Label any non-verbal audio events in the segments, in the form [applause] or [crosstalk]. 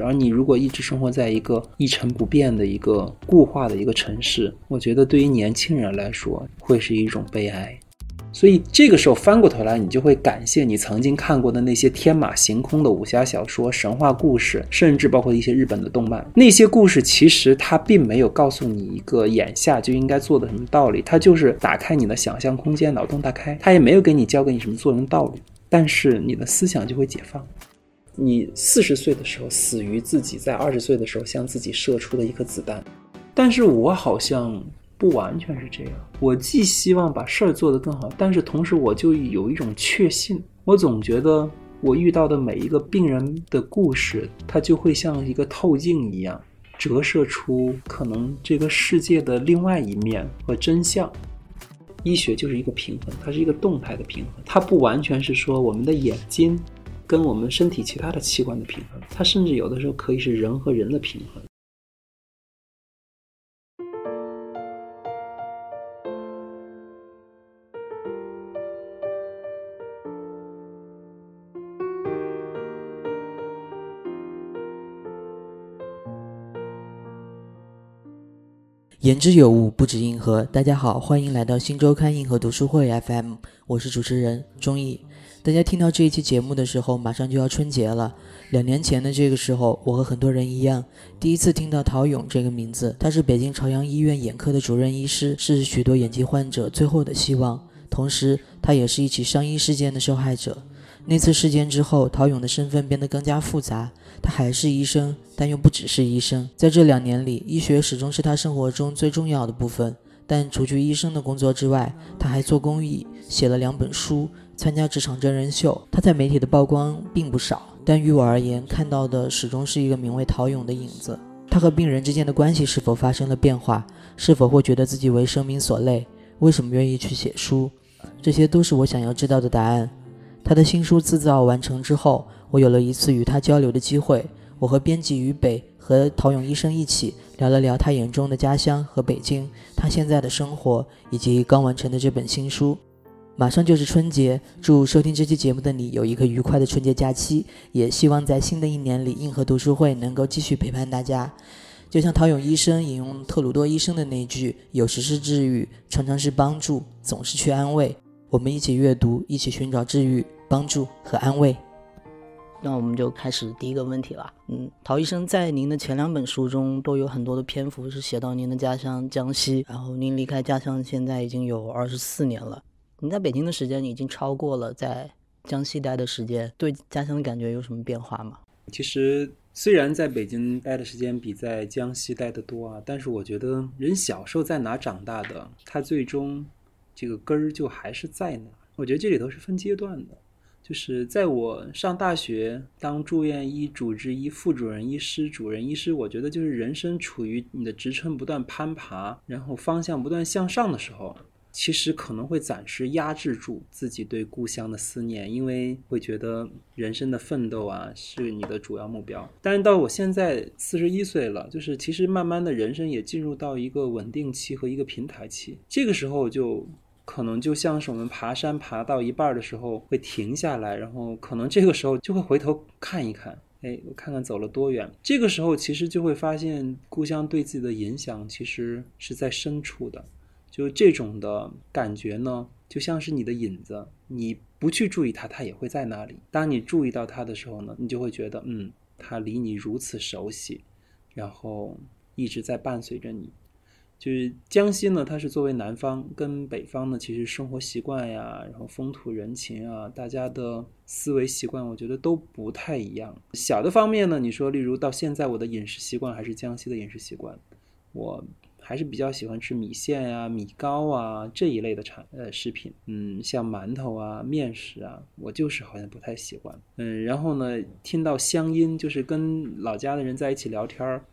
而你如果一直生活在一个一成不变的一个固化的一个城市，我觉得对于年轻人来说会是一种悲哀。所以这个时候翻过头来，你就会感谢你曾经看过的那些天马行空的武侠小说、神话故事，甚至包括一些日本的动漫。那些故事其实它并没有告诉你一个眼下就应该做的什么道理，它就是打开你的想象空间，脑洞大开。它也没有给你教给你什么做人道理，但是你的思想就会解放。你四十岁的时候死于自己在二十岁的时候向自己射出的一颗子弹，但是我好像。不完全是这样，我既希望把事儿做得更好，但是同时我就有一种确信，我总觉得我遇到的每一个病人的故事，它就会像一个透镜一样，折射出可能这个世界的另外一面和真相。医学就是一个平衡，它是一个动态的平衡，它不完全是说我们的眼睛跟我们身体其他的器官的平衡，它甚至有的时候可以是人和人的平衡。言之有物，不止硬核。大家好，欢迎来到新周刊硬核读书会 FM，我是主持人钟毅。大家听到这一期节目的时候，马上就要春节了。两年前的这个时候，我和很多人一样，第一次听到陶勇这个名字。他是北京朝阳医院眼科的主任医师，是许多眼疾患者最后的希望。同时，他也是一起伤医事件的受害者。那次事件之后，陶勇的身份变得更加复杂。他还是医生，但又不只是医生。在这两年里，医学始终是他生活中最重要的部分。但除去医生的工作之外，他还做公益，写了两本书，参加职场真人秀。他在媒体的曝光并不少，但于我而言，看到的始终是一个名为陶勇的影子。他和病人之间的关系是否发生了变化？是否会觉得自己为生命所累？为什么愿意去写书？这些都是我想要知道的答案。他的新书自造完成之后。我有了一次与他交流的机会，我和编辑于北和陶勇医生一起聊了聊他眼中的家乡和北京，他现在的生活以及刚完成的这本新书。马上就是春节，祝收听这期节目的你有一个愉快的春节假期，也希望在新的一年里，硬核读书会能够继续陪伴大家。就像陶勇医生引用特鲁多医生的那句：“有时是治愈，常常是帮助，总是去安慰。”我们一起阅读，一起寻找治愈、帮助和安慰。那我们就开始第一个问题了。嗯，陶医生在您的前两本书中都有很多的篇幅是写到您的家乡江西，然后您离开家乡现在已经有二十四年了。你在北京的时间已经超过了在江西待的时间，对家乡的感觉有什么变化吗？其实虽然在北京待的时间比在江西待的多啊，但是我觉得人小时候在哪长大的，他最终这个根儿就还是在哪。我觉得这里头是分阶段的。就是在我上大学当住院医、主治医、副主任医师、主任医师，我觉得就是人生处于你的职称不断攀爬，然后方向不断向上的时候，其实可能会暂时压制住自己对故乡的思念，因为会觉得人生的奋斗啊是你的主要目标。但是到我现在四十一岁了，就是其实慢慢的人生也进入到一个稳定期和一个平台期，这个时候就。可能就像是我们爬山爬到一半的时候会停下来，然后可能这个时候就会回头看一看，哎，我看看走了多远。这个时候其实就会发现故乡对自己的影响其实是在深处的，就这种的感觉呢，就像是你的影子，你不去注意它，它也会在那里。当你注意到它的时候呢，你就会觉得，嗯，它离你如此熟悉，然后一直在伴随着你。就是江西呢，它是作为南方跟北方呢，其实生活习惯呀，然后风土人情啊，大家的思维习惯，我觉得都不太一样。小的方面呢，你说，例如到现在我的饮食习惯还是江西的饮食习惯，我还是比较喜欢吃米线啊、米糕啊这一类的产呃食品。嗯，像馒头啊、面食啊，我就是好像不太喜欢。嗯，然后呢，听到乡音，就是跟老家的人在一起聊天儿。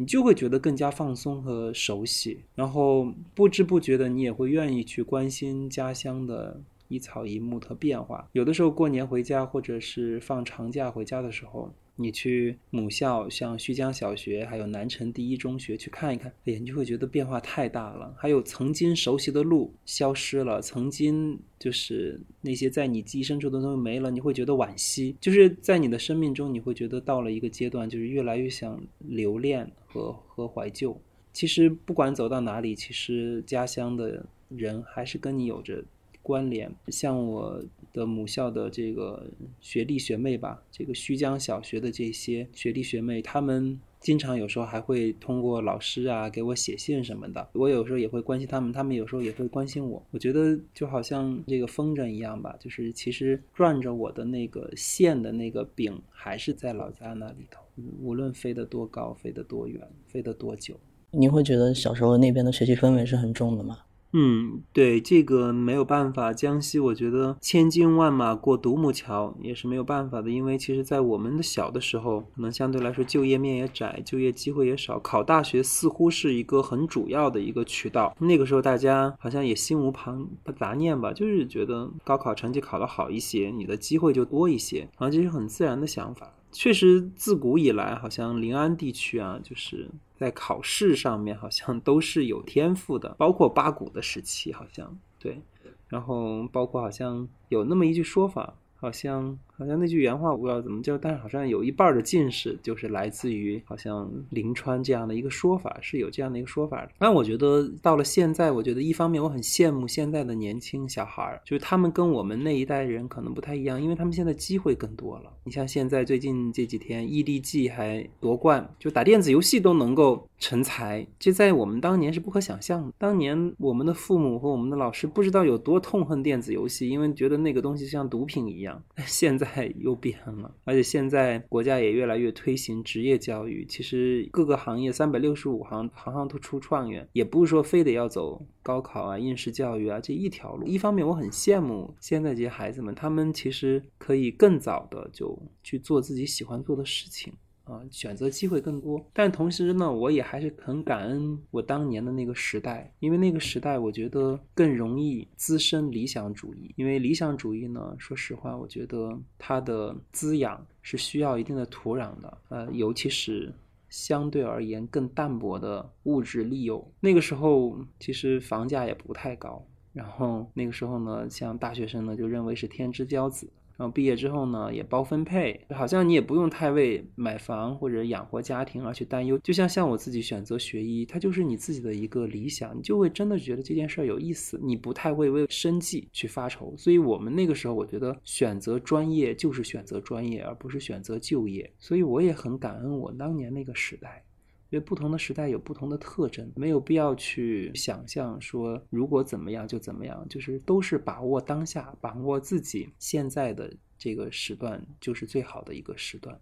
你就会觉得更加放松和熟悉，然后不知不觉的你也会愿意去关心家乡的一草一木的变化。有的时候过年回家，或者是放长假回家的时候。你去母校，像胥江小学，还有南城第一中学去看一看，哎呀，你就会觉得变化太大了。还有曾经熟悉的路消失了，曾经就是那些在你记忆深处的东西没了，你会觉得惋惜。就是在你的生命中，你会觉得到了一个阶段，就是越来越想留恋和和怀旧。其实不管走到哪里，其实家乡的人还是跟你有着。关联像我的母校的这个学弟学妹吧，这个胥江小学的这些学弟学妹，他们经常有时候还会通过老师啊给我写信什么的，我有时候也会关心他们，他们有时候也会关心我。我觉得就好像这个风筝一样吧，就是其实转着我的那个线的那个柄还是在老家那里头，无论飞得多高，飞得多远，飞得多久。您会觉得小时候那边的学习氛围是很重的吗？嗯，对这个没有办法。江西，我觉得千军万马过独木桥也是没有办法的，因为其实，在我们的小的时候，可能相对来说就业面也窄，就业机会也少，考大学似乎是一个很主要的一个渠道。那个时候，大家好像也心无旁杂念吧，就是觉得高考成绩考得好一些，你的机会就多一些，好像这是很自然的想法。确实，自古以来，好像临安地区啊，就是在考试上面好像都是有天赋的，包括八股的时期，好像对，然后包括好像有那么一句说法，好像。好像那句原话我不知道怎么叫，但是好像有一半的近视就是来自于好像临川这样的一个说法，是有这样的一个说法的。但我觉得到了现在，我觉得一方面我很羡慕现在的年轻小孩，就是他们跟我们那一代人可能不太一样，因为他们现在机会更多了。你像现在最近这几天，EDG 还夺冠，就打电子游戏都能够成才，这在我们当年是不可想象的。当年我们的父母和我们的老师不知道有多痛恨电子游戏，因为觉得那个东西像毒品一样。现在。又变了，而且现在国家也越来越推行职业教育。其实各个行业三百六十五行，行行都出状元，也不是说非得要走高考啊、应试教育啊这一条路。一方面，我很羡慕现在这些孩子们，他们其实可以更早的就去做自己喜欢做的事情。啊，选择机会更多，但同时呢，我也还是很感恩我当年的那个时代，因为那个时代我觉得更容易滋生理想主义。因为理想主义呢，说实话，我觉得它的滋养是需要一定的土壤的，呃，尤其是相对而言更淡薄的物质利诱。那个时候其实房价也不太高，然后那个时候呢，像大学生呢就认为是天之骄子。然后毕业之后呢，也包分配，好像你也不用太为买房或者养活家庭而去担忧。就像像我自己选择学医，它就是你自己的一个理想，你就会真的觉得这件事儿有意思，你不太会为生计去发愁。所以我们那个时候，我觉得选择专业就是选择专业，而不是选择就业。所以我也很感恩我当年那个时代。因为不同的时代有不同的特征，没有必要去想象说如果怎么样就怎么样，就是都是把握当下，把握自己现在的这个时段，就是最好的一个时段。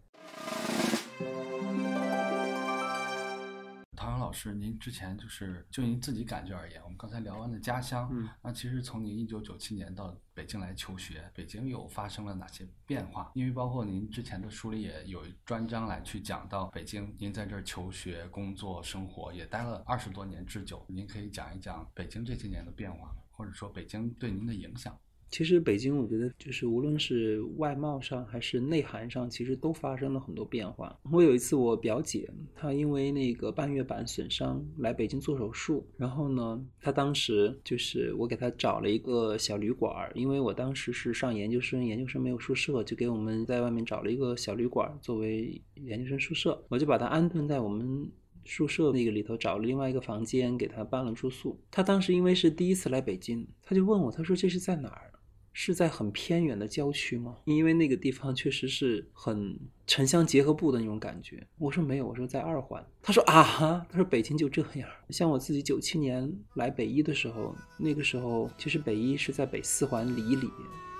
唐老师，您之前就是就您自己感觉而言，我们刚才聊完的家乡，嗯，那其实从您一九九七年到北京来求学，北京又发生了哪些变化？因为包括您之前的书里也有专章来去讲到北京，您在这儿求学、工作、生活也待了二十多年之久，您可以讲一讲北京这些年的变化，或者说北京对您的影响。其实北京，我觉得就是无论是外貌上还是内涵上，其实都发生了很多变化。我有一次，我表姐她因为那个半月板损伤来北京做手术，然后呢，她当时就是我给她找了一个小旅馆，因为我当时是上研究生，研究生没有宿舍，就给我们在外面找了一个小旅馆作为研究生宿舍，我就把她安顿在我们宿舍那个里头，找了另外一个房间给她办了住宿。她当时因为是第一次来北京，她就问我，她说这是在哪儿？是在很偏远的郊区吗？因为那个地方确实是很城乡结合部的那种感觉。我说没有，我说在二环。他说啊，他说北京就这样。像我自己九七年来北医的时候，那个时候其实北医是在北四环里里，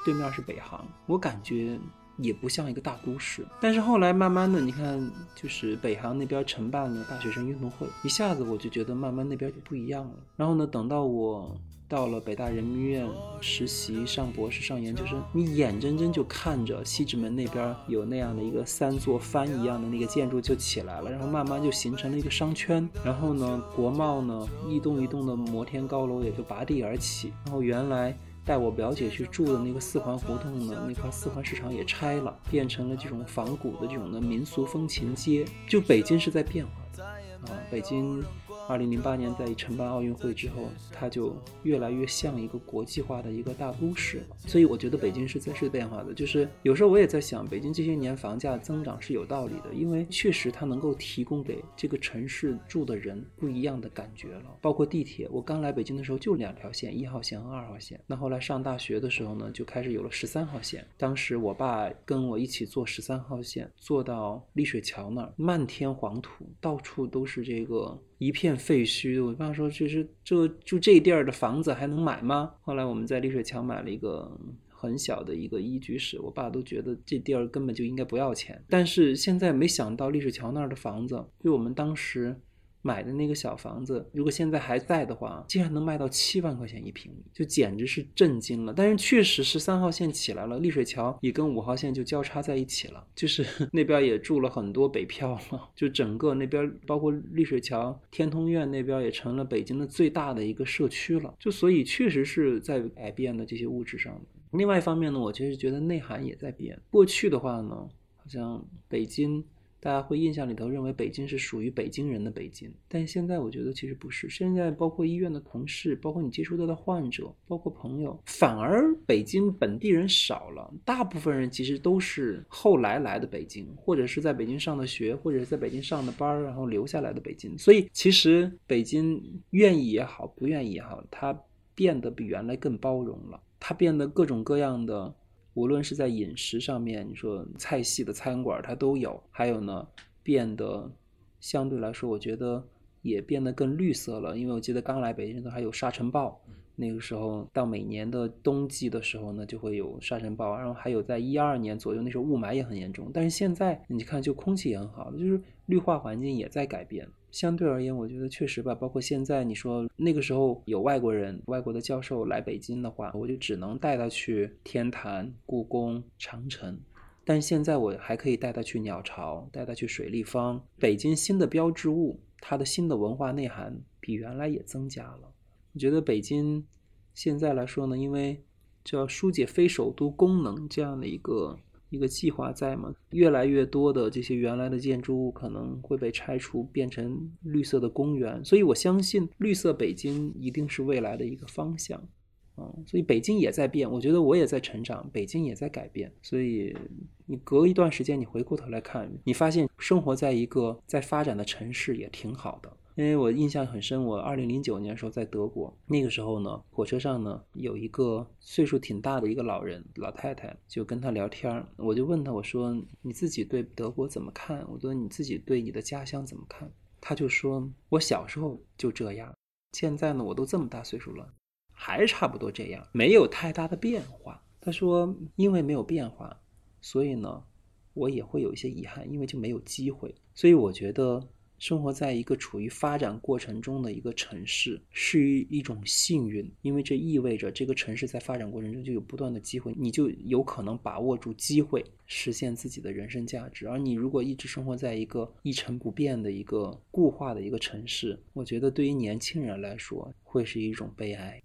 对面是北航，我感觉也不像一个大都市。但是后来慢慢的，你看，就是北航那边承办了大学生运动会，一下子我就觉得慢慢那边就不一样了。然后呢，等到我。到了北大人民医院实习，上博士、上研究生，你眼睁睁就看着西直门那边有那样的一个三座帆一样的那个建筑就起来了，然后慢慢就形成了一个商圈。然后呢，国贸呢一栋一栋的摩天高楼也就拔地而起。然后原来带我表姐去住的那个四环胡同呢，那块四环市场也拆了，变成了这种仿古的这种的民俗风情街。就北京是在变化的啊，北京。二零零八年在承办奥运会之后，它就越来越像一个国际化的一个大都市了。所以我觉得北京是在是变化的。就是有时候我也在想，北京这些年房价增长是有道理的，因为确实它能够提供给这个城市住的人不一样的感觉了。包括地铁，我刚来北京的时候就两条线，一号线和二号线。那后来上大学的时候呢，就开始有了十三号线。当时我爸跟我一起坐十三号线，坐到丽水桥那儿，漫天黄土，到处都是这个。一片废墟，我爸说：“其实这就这地儿的房子还能买吗？”后来我们在丽水桥买了一个很小的一个一居室，我爸都觉得这地儿根本就应该不要钱。但是现在没想到丽水桥那儿的房子，因为我们当时。买的那个小房子，如果现在还在的话，竟然能卖到七万块钱一平米，就简直是震惊了。但是确实是三号线起来了，丽水桥也跟五号线就交叉在一起了，就是 [laughs] 那边也住了很多北漂了，就整个那边包括丽水桥天通苑那边也成了北京的最大的一个社区了。就所以确实是在改变的这些物质上。另外一方面呢，我其实觉得内涵也在变。过去的话呢，好像北京。大家会印象里头认为北京是属于北京人的北京，但现在我觉得其实不是。现在包括医院的同事，包括你接触到的患者，包括朋友，反而北京本地人少了。大部分人其实都是后来来的北京，或者是在北京上的学，或者是在北京上的班，然后留下来的北京。所以其实北京愿意也好，不愿意也好，它变得比原来更包容了，它变得各种各样的。无论是在饮食上面，你说菜系的餐馆它都有，还有呢，变得相对来说，我觉得也变得更绿色了。因为我记得刚来北京的时候还有沙尘暴，那个时候到每年的冬季的时候呢，就会有沙尘暴，然后还有在一二年左右那时候雾霾也很严重。但是现在你看，就空气也很好，就是绿化环境也在改变。相对而言，我觉得确实吧。包括现在，你说那个时候有外国人、外国的教授来北京的话，我就只能带他去天坛、故宫、长城。但现在我还可以带他去鸟巢，带他去水立方。北京新的标志物，它的新的文化内涵比原来也增加了。我觉得北京现在来说呢，因为叫疏解非首都功能这样的一个。一个计划在嘛？越来越多的这些原来的建筑物可能会被拆除，变成绿色的公园。所以我相信绿色北京一定是未来的一个方向。嗯，所以北京也在变，我觉得我也在成长，北京也在改变。所以你隔一段时间，你回过头来看，你发现生活在一个在发展的城市也挺好的。因为我印象很深，我二零零九年的时候在德国，那个时候呢，火车上呢有一个岁数挺大的一个老人老太太，就跟他聊天，我就问他，我说你自己对德国怎么看？我说你自己对你的家乡怎么看？他就说，我小时候就这样，现在呢我都这么大岁数了，还差不多这样，没有太大的变化。他说，因为没有变化，所以呢，我也会有一些遗憾，因为就没有机会。所以我觉得。生活在一个处于发展过程中的一个城市，是一种幸运，因为这意味着这个城市在发展过程中就有不断的机会，你就有可能把握住机会，实现自己的人生价值。而你如果一直生活在一个一成不变的一个固化的一个城市，我觉得对于年轻人来说会是一种悲哀。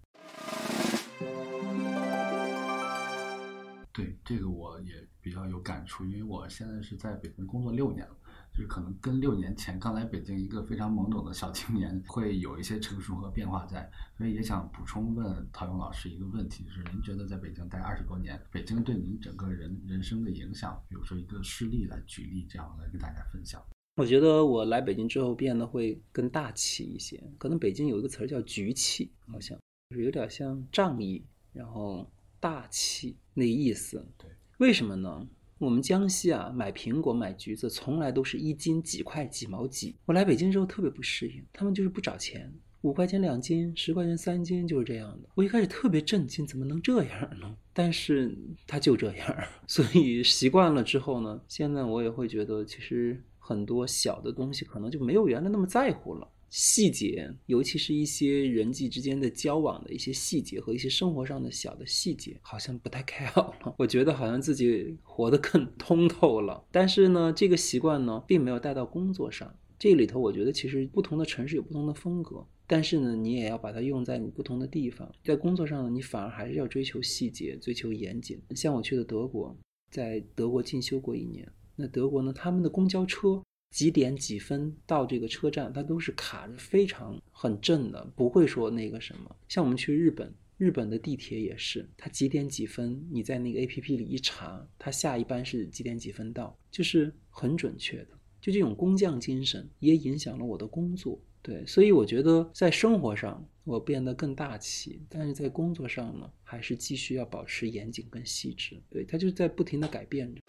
对这个我也比较有感触，因为我现在是在北京工作六年了。就是可能跟六年前刚来北京一个非常懵懂的小青年会有一些成熟和变化在，所以也想补充问陶勇老师一个问题：就是您觉得在北京待二十多年，北京对您整个人人生的影响，比如说一个事例来举例，这样来跟大家分享。我觉得我来北京之后变得会更大气一些，可能北京有一个词儿叫局气，好像就是有点像仗义，然后大气那意思。对，为什么呢？我们江西啊，买苹果、买橘子，从来都是一斤几块几毛几。我来北京之后特别不适应，他们就是不找钱，五块钱两斤，十块钱三斤，就是这样的。我一开始特别震惊，怎么能这样呢？但是他就这样，[laughs] 所以习惯了之后呢，现在我也会觉得，其实很多小的东西可能就没有原来那么在乎了。细节，尤其是一些人际之间的交往的一些细节和一些生活上的小的细节，好像不太 [laughs] care 了。我觉得好像自己活得更 [laughs] 通透了。但是呢，这个习惯呢，并没有带到工作上。这里头，我觉得其实不同的城市有不同的风格。但是呢，你也要把它用在你不同的地方。在工作上呢，你反而还是要追求细节，追求严谨。像我去的德国，在德国进修过一年，那德国呢，他们的公交车几点几分到这个车站，它都是卡着非常很正的，不会说那个什么。像我们去日本，日本的地铁也是，它几点几分，你在那个 A P P 里一查，它下一班是几点几分到，就是很准确的。就这种工匠精神也影响了我的工作。对，所以我觉得在生活上我变得更大气，但是在工作上呢，还是继续要保持严谨跟细致。对，它就在不停的改变着。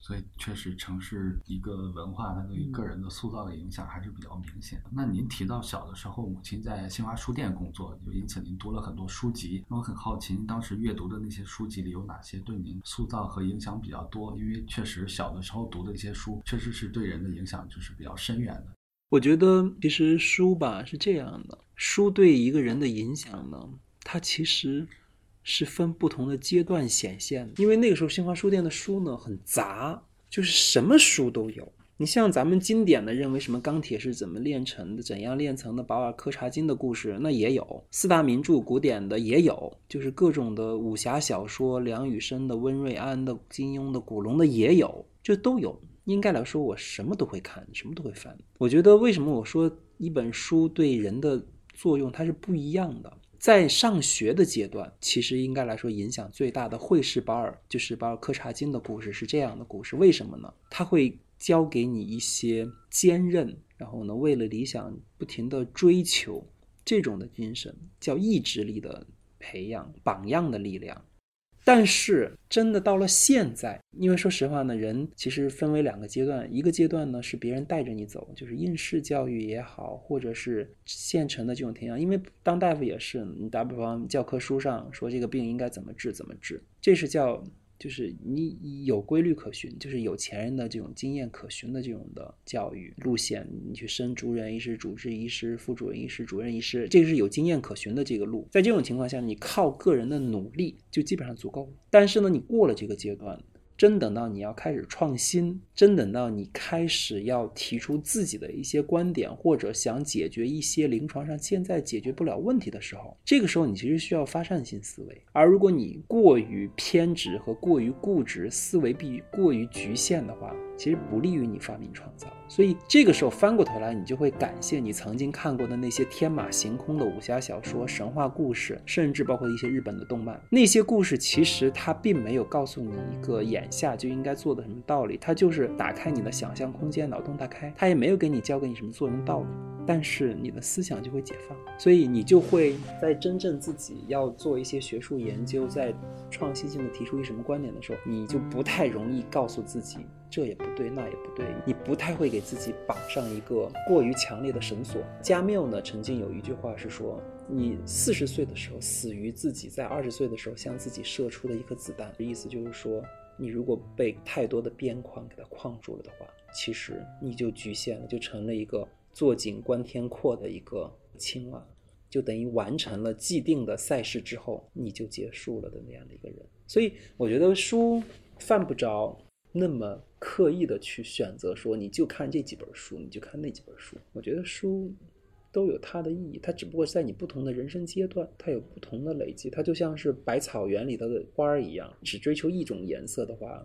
所以确实，城市一个文化，它对于个人的塑造的影响还是比较明显的。那您提到小的时候，母亲在新华书店工作，就因此您读了很多书籍。那我很好奇，您当时阅读的那些书籍里有哪些对您塑造和影响比较多？因为确实小的时候读的一些书，确实是对人的影响就是比较深远的。我觉得其实书吧是这样的，书对一个人的影响呢，它其实。是分不同的阶段显现的，因为那个时候新华书店的书呢很杂，就是什么书都有。你像咱们经典的认为什么钢铁是怎么炼成的，怎样炼成的，保尔柯察金的故事那也有，四大名著古典的也有，就是各种的武侠小说，梁羽生的、温瑞安的、金庸的、古龙的也有，这都有。应该来说，我什么都会看，什么都会翻。我觉得为什么我说一本书对人的作用它是不一样的。在上学的阶段，其实应该来说影响最大的会是保尔，就是保尔柯察金的故事是这样的故事。为什么呢？他会教给你一些坚韧，然后呢，为了理想不停的追求这种的精神，叫意志力的培养，榜样的力量。但是真的到了现在，因为说实话呢，人其实分为两个阶段，一个阶段呢是别人带着你走，就是应试教育也好，或者是现成的这种填养。因为当大夫也是，你打比方教科书上说这个病应该怎么治怎么治，这是叫。就是你有规律可循，就是有钱人的这种经验可循的这种的教育路线，你去升主任医师、主治医师、副主任医师、主任医师，这个是有经验可循的这个路。在这种情况下，你靠个人的努力就基本上足够了。但是呢，你过了这个阶段。真等到你要开始创新，真等到你开始要提出自己的一些观点，或者想解决一些临床上现在解决不了问题的时候，这个时候你其实需要发散性思维。而如果你过于偏执和过于固执，思维必过于局限的话，其实不利于你发明创造。所以这个时候翻过头来，你就会感谢你曾经看过的那些天马行空的武侠小说、神话故事，甚至包括一些日本的动漫。那些故事其实它并没有告诉你一个眼下就应该做的什么道理，它就是打开你的想象空间，脑洞大开。它也没有给你教给你什么做人道理，但是你的思想就会解放，所以你就会在真正自己要做一些学术研究，在创新性的提出一什么观点的时候，你就不太容易告诉自己。这也不对，那也不对，你不太会给自己绑上一个过于强烈的绳索。加缪呢，曾经有一句话是说：“你四十岁的时候死于自己在二十岁的时候向自己射出的一颗子弹。”意思就是说，你如果被太多的边框给它框住了的话，其实你就局限了，就成了一个坐井观天阔的一个青蛙，就等于完成了既定的赛事之后，你就结束了的那样的一个人。所以我觉得书犯不着那么。刻意的去选择说你就看这几本书，你就看那几本书。我觉得书都有它的意义，它只不过在你不同的人生阶段，它有不同的累积。它就像是百草园里头的花儿一样，只追求一种颜色的话，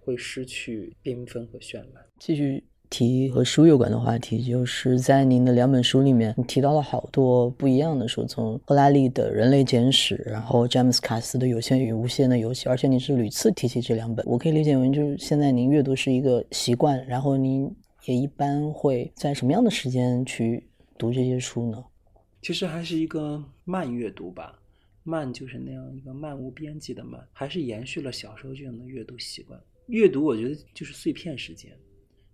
会失去缤纷和绚烂。继续。题和书有关的话题，就是在您的两本书里面提到了好多不一样的书，从赫拉利的《人类简史》，然后詹姆斯卡斯的《有限与无限的游戏》，而且你是屡次提起这两本。我可以理解为，就是现在您阅读是一个习惯，然后您也一般会在什么样的时间去读这些书呢？其实还是一个慢阅读吧，慢就是那样一个漫无边际的慢，还是延续了小时候这样的阅读习惯。阅读，我觉得就是碎片时间。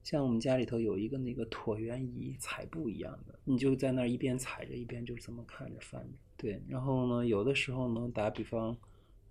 像我们家里头有一个那个椭圆仪，踩步一样的，你就在那儿一边踩着，一边就这么看着翻着。对，然后呢，有的时候呢，打比方，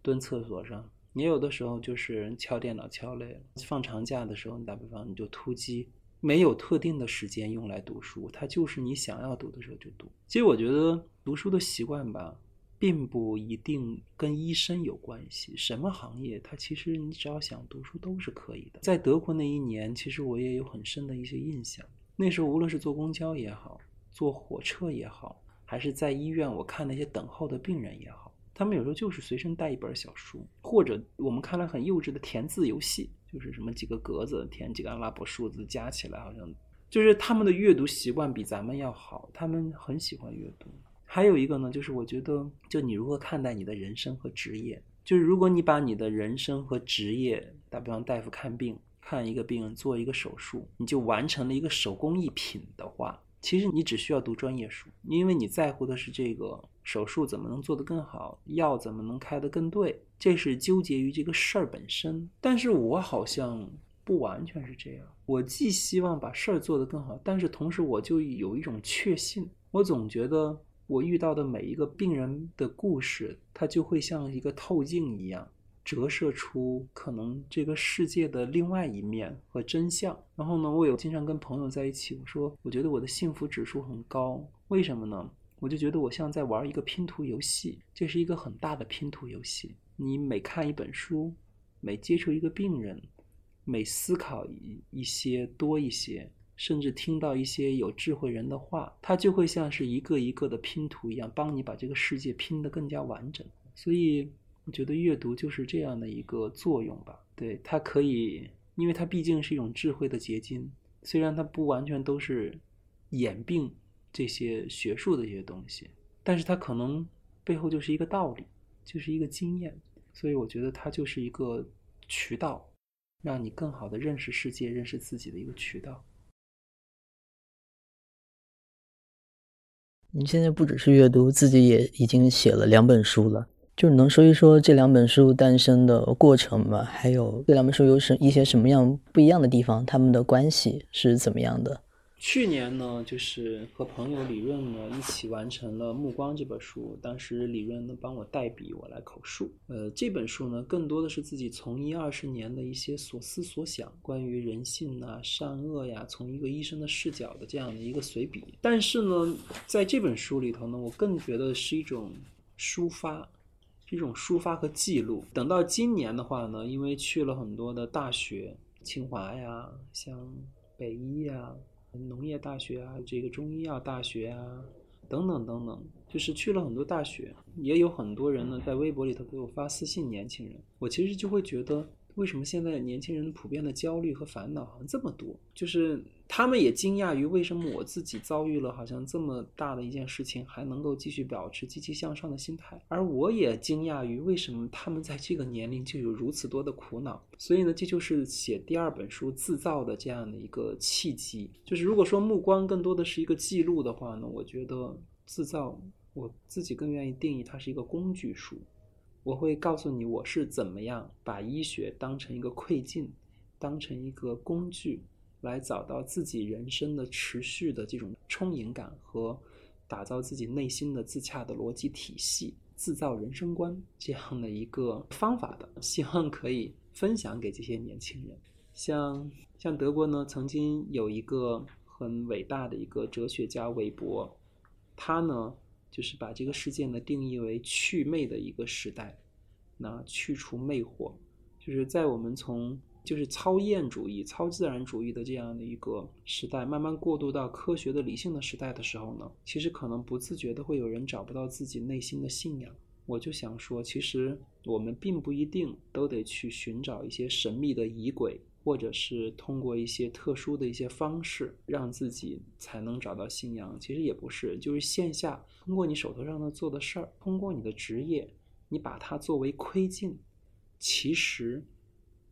蹲厕所上，也有的时候就是敲电脑敲累了。放长假的时候，你打比方你就突击，没有特定的时间用来读书，它就是你想要读的时候就读。其实我觉得读书的习惯吧。并不一定跟医生有关系，什么行业，它其实你只要想读书都是可以的。在德国那一年，其实我也有很深的一些印象。那时候无论是坐公交也好，坐火车也好，还是在医院我看那些等候的病人也好，他们有时候就是随身带一本小书，或者我们看来很幼稚的填字游戏，就是什么几个格子填几个阿拉伯数字加起来，好像就是他们的阅读习惯比咱们要好，他们很喜欢阅读。还有一个呢，就是我觉得，就你如何看待你的人生和职业，就是如果你把你的人生和职业，打比方大夫看病。看一个病人做一个手术，你就完成了一个手工艺品的话，其实你只需要读专业书，因为你在乎的是这个手术怎么能做得更好，药怎么能开得更对，这是纠结于这个事儿本身。但是我好像不完全是这样，我既希望把事儿做得更好，但是同时我就有一种确信，我总觉得我遇到的每一个病人的故事，它就会像一个透镜一样。折射出可能这个世界的另外一面和真相。然后呢，我有经常跟朋友在一起，我说我觉得我的幸福指数很高，为什么呢？我就觉得我像在玩一个拼图游戏，这是一个很大的拼图游戏。你每看一本书，每接触一个病人，每思考一一些多一些，甚至听到一些有智慧人的话，它就会像是一个一个的拼图一样，帮你把这个世界拼得更加完整。所以。我觉得阅读就是这样的一个作用吧，对它可以，因为它毕竟是一种智慧的结晶，虽然它不完全都是演病这些学术的一些东西，但是它可能背后就是一个道理，就是一个经验，所以我觉得它就是一个渠道，让你更好的认识世界、认识自己的一个渠道。你现在不只是阅读，自己也已经写了两本书了。就是能说一说这两本书诞生的过程吗？还有这两本书有什一些什么样不一样的地方？他们的关系是怎么样的？去年呢，就是和朋友李润呢一起完成了《暮光》这本书。当时李润呢帮我代笔，我来口述。呃，这本书呢更多的是自己从医二十年的一些所思所想，关于人性啊、善恶呀，从一个医生的视角的这样的一个随笔。但是呢，在这本书里头呢，我更觉得是一种抒发。一种抒发和记录。等到今年的话呢，因为去了很多的大学，清华呀，像北医呀、农业大学啊，这个中医药大学啊，等等等等，就是去了很多大学，也有很多人呢在微博里头给我发私信。年轻人，我其实就会觉得。为什么现在年轻人普遍的焦虑和烦恼好像这么多？就是他们也惊讶于为什么我自己遭遇了好像这么大的一件事情，还能够继续保持积极向上的心态。而我也惊讶于为什么他们在这个年龄就有如此多的苦恼。所以呢，这就是写第二本书自造的这样的一个契机。就是如果说目光更多的是一个记录的话呢，我觉得自造我自己更愿意定义它是一个工具书。我会告诉你，我是怎么样把医学当成一个窥镜，当成一个工具，来找到自己人生的持续的这种充盈感和打造自己内心的自洽的逻辑体系，制造人生观这样的一个方法的，希望可以分享给这些年轻人。像像德国呢，曾经有一个很伟大的一个哲学家韦伯，他呢。就是把这个事件呢定义为去魅的一个时代，那去除魅惑，就是在我们从就是超验主义、超自然主义的这样的一个时代，慢慢过渡到科学的理性的时代的时候呢，其实可能不自觉的会有人找不到自己内心的信仰。我就想说，其实我们并不一定都得去寻找一些神秘的仪轨。或者是通过一些特殊的一些方式，让自己才能找到信仰。其实也不是，就是线下通过你手头上的做的事儿，通过你的职业，你把它作为窥镜，其实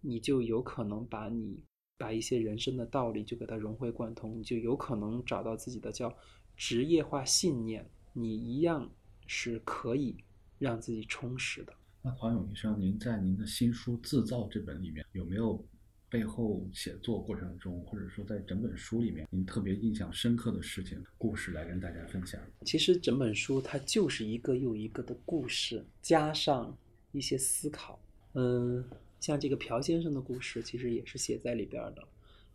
你就有可能把你把一些人生的道理就给它融会贯通，你就有可能找到自己的叫职业化信念，你一样是可以让自己充实的。那黄勇医生，您在您的新书《自造》这本里面有没有？背后写作过程中，或者说在整本书里面，您特别印象深刻的事情、故事来跟大家分享。其实整本书它就是一个又一个的故事，加上一些思考。嗯，像这个朴先生的故事，其实也是写在里边的。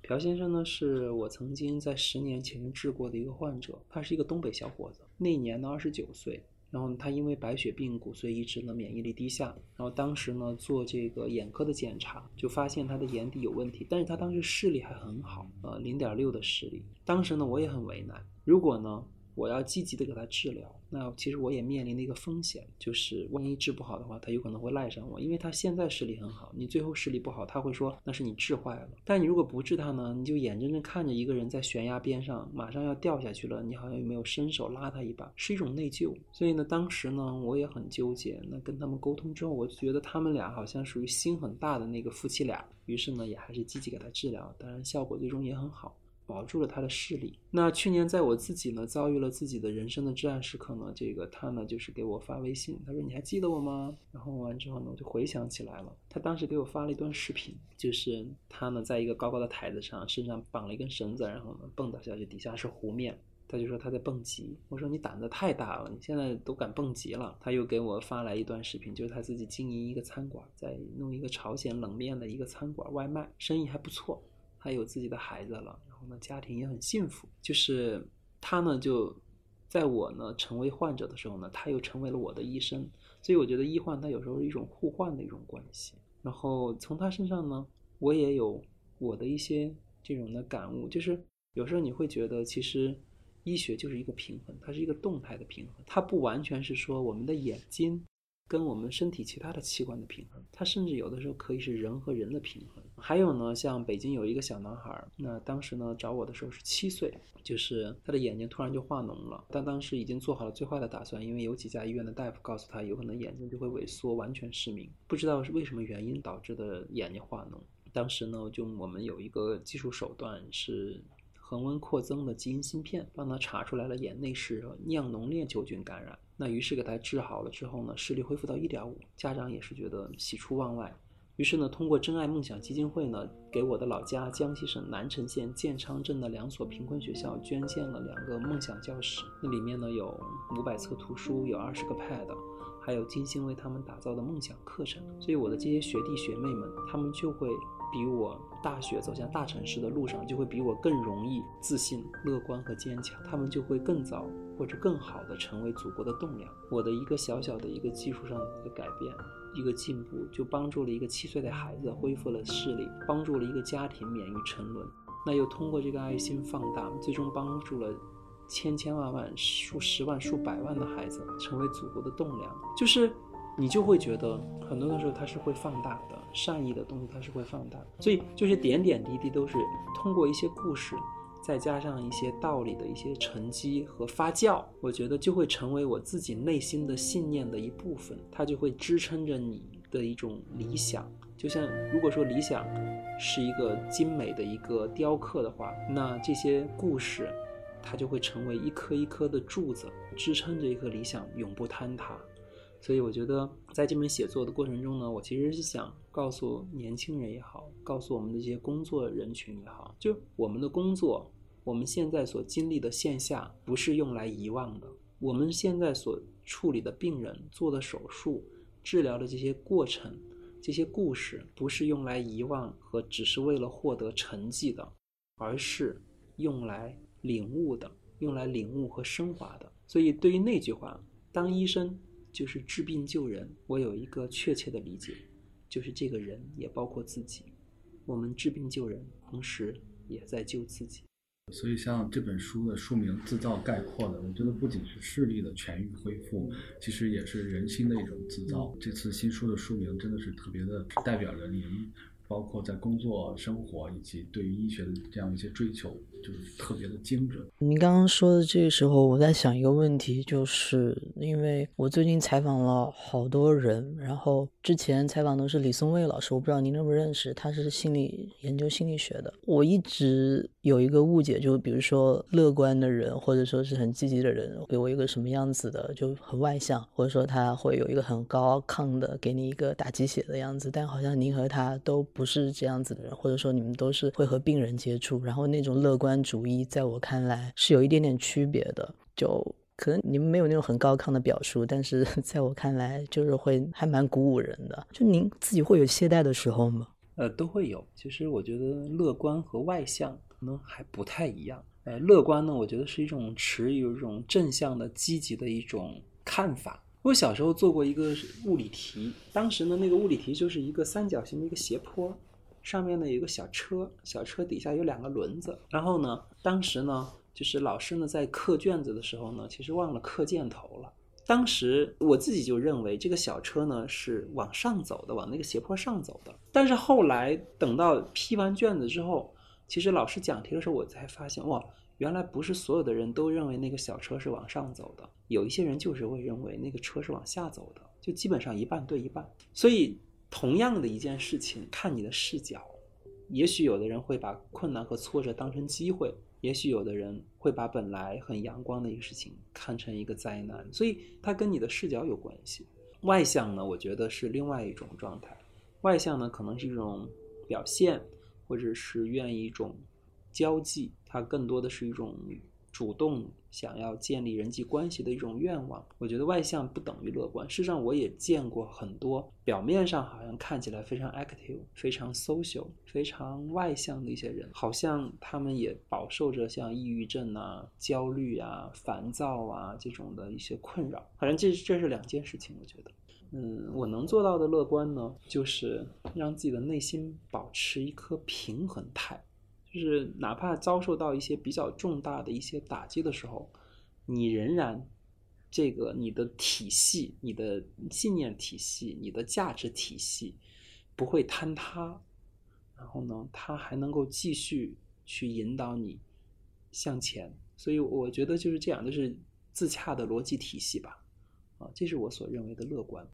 朴先生呢，是我曾经在十年前治过的一个患者，他是一个东北小伙子，那年呢二十九岁，然后他因为白血病、骨髓移植呢，免疫力低下。然后当时呢做这个眼科的检查，就发现他的眼底有问题，但是他当时视力还很好，呃，零点六的视力。当时呢我也很为难，如果呢？我要积极的给他治疗，那其实我也面临的一个风险，就是万一治不好的话，他有可能会赖上我，因为他现在视力很好，你最后视力不好，他会说那是你治坏了。但你如果不治他呢，你就眼睁睁看着一个人在悬崖边上马上要掉下去了，你好像又没有伸手拉他一把，是一种内疚。所以呢，当时呢我也很纠结。那跟他们沟通之后，我就觉得他们俩好像属于心很大的那个夫妻俩，于是呢也还是积极给他治疗，当然效果最终也很好。保住了他的视力。那去年在我自己呢遭遇了自己的人生的至暗时刻呢，这个他呢就是给我发微信，他说你还记得我吗？然后完之后呢，我就回想起来了，他当时给我发了一段视频，就是他呢在一个高高的台子上，身上绑了一根绳子，然后呢蹦跶下去，底下是湖面。他就说他在蹦极，我说你胆子太大了，你现在都敢蹦极了。他又给我发来一段视频，就是他自己经营一个餐馆，在弄一个朝鲜冷面的一个餐馆外卖，生意还不错。他有自己的孩子了，然后呢，家庭也很幸福。就是他呢，就在我呢成为患者的时候呢，他又成为了我的医生。所以我觉得医患他有时候是一种互换的一种关系。然后从他身上呢，我也有我的一些这种的感悟，就是有时候你会觉得，其实医学就是一个平衡，它是一个动态的平衡，它不完全是说我们的眼睛。跟我们身体其他的器官的平衡，它甚至有的时候可以是人和人的平衡。还有呢，像北京有一个小男孩，那当时呢找我的时候是七岁，就是他的眼睛突然就化脓了，但当时已经做好了最坏的打算，因为有几家医院的大夫告诉他，有可能眼睛就会萎缩，完全失明，不知道是为什么原因导致的眼睛化脓。当时呢，就我们有一个技术手段是。恒温扩增的基因芯片帮他查出来了眼内是酿脓链球菌感染，那于是给他治好了之后呢，视力恢复到一点五，家长也是觉得喜出望外，于是呢，通过真爱梦想基金会呢，给我的老家江西省南城县建昌镇的两所贫困学校捐建了两个梦想教室，那里面呢有五百册图书，有二十个 Pad，还有精心为他们打造的梦想课程，所以我的这些学弟学妹们，他们就会。比我大学走向大城市的路上，就会比我更容易自信、乐观和坚强。他们就会更早或者更好的成为祖国的栋梁。我的一个小小的一个技术上的一个改变、一个进步，就帮助了一个七岁的孩子恢复了视力，帮助了一个家庭免于沉沦。那又通过这个爱心放大，最终帮助了千千万万、数十万、数百万的孩子成为祖国的栋梁。就是。你就会觉得很多的时候它是会放大的，善意的东西它是会放大，所以就是点点滴滴都是通过一些故事，再加上一些道理的一些沉积和发酵，我觉得就会成为我自己内心的信念的一部分，它就会支撑着你的一种理想。就像如果说理想是一个精美的一个雕刻的话，那这些故事，它就会成为一颗一颗的柱子，支撑着一颗理想永不坍塌。所以我觉得，在这门写作的过程中呢，我其实是想告诉年轻人也好，告诉我们的这些工作人群也好，就我们的工作，我们现在所经历的线下不是用来遗忘的，我们现在所处理的病人、做的手术、治疗的这些过程、这些故事，不是用来遗忘和只是为了获得成绩的，而是用来领悟的，用来领悟和升华的。所以，对于那句话，当医生。就是治病救人，我有一个确切的理解，就是这个人也包括自己。我们治病救人，同时也在救自己。所以，像这本书的书名“自造”概括的，我觉得不仅是视力的痊愈恢复，其实也是人心的一种自造。这次新书的书名真的是特别的代表着您。包括在工作、生活以及对于医学的这样一些追求，就是特别的精准。您刚刚说的这个时候，我在想一个问题，就是因为我最近采访了好多人，然后之前采访的是李松蔚老师，我不知道您认不认识，他是心理研究心理学的。我一直有一个误解，就比如说乐观的人，或者说是很积极的人，给我一个什么样子的，就很外向，或者说他会有一个很高亢的，给你一个打鸡血的样子，但好像您和他都。不是这样子的人，或者说你们都是会和病人接触，然后那种乐观观主义，在我看来是有一点点区别的。就可能你们没有那种很高亢的表述，但是 [laughs] 在我看来，就是会还蛮鼓舞人的。就您自己会有懈怠的时候吗？呃，都会有。其实我觉得乐观和外向可能还不太一样。呃，乐观呢，我觉得是一种持有一种正向的、积极的一种。看法。我小时候做过一个物理题，当时呢，那个物理题就是一个三角形的一个斜坡，上面呢有一个小车，小车底下有两个轮子。然后呢，当时呢，就是老师呢在刻卷子的时候呢，其实忘了刻箭头了。当时我自己就认为这个小车呢是往上走的，往那个斜坡上走的。但是后来等到批完卷子之后，其实老师讲题的时候，我才发现哇。原来不是所有的人都认为那个小车是往上走的，有一些人就是会认为那个车是往下走的，就基本上一半对一半。所以，同样的一件事情，看你的视角，也许有的人会把困难和挫折当成机会，也许有的人会把本来很阳光的一个事情看成一个灾难。所以，它跟你的视角有关系。外向呢，我觉得是另外一种状态。外向呢，可能是一种表现，或者是愿意一种。交际，它更多的是一种主动想要建立人际关系的一种愿望。我觉得外向不等于乐观。事实上，我也见过很多表面上好像看起来非常 active、非常 social、非常外向的一些人，好像他们也饱受着像抑郁症啊、焦虑啊、烦躁啊这种的一些困扰。反正这这是两件事情。我觉得，嗯，我能做到的乐观呢，就是让自己的内心保持一颗平衡态。就是哪怕遭受到一些比较重大的一些打击的时候，你仍然这个你的体系、你的信念体系、你的价值体系不会坍塌，然后呢，它还能够继续去引导你向前。所以我觉得就是这样，就是自洽的逻辑体系吧。啊，这是我所认为的乐观。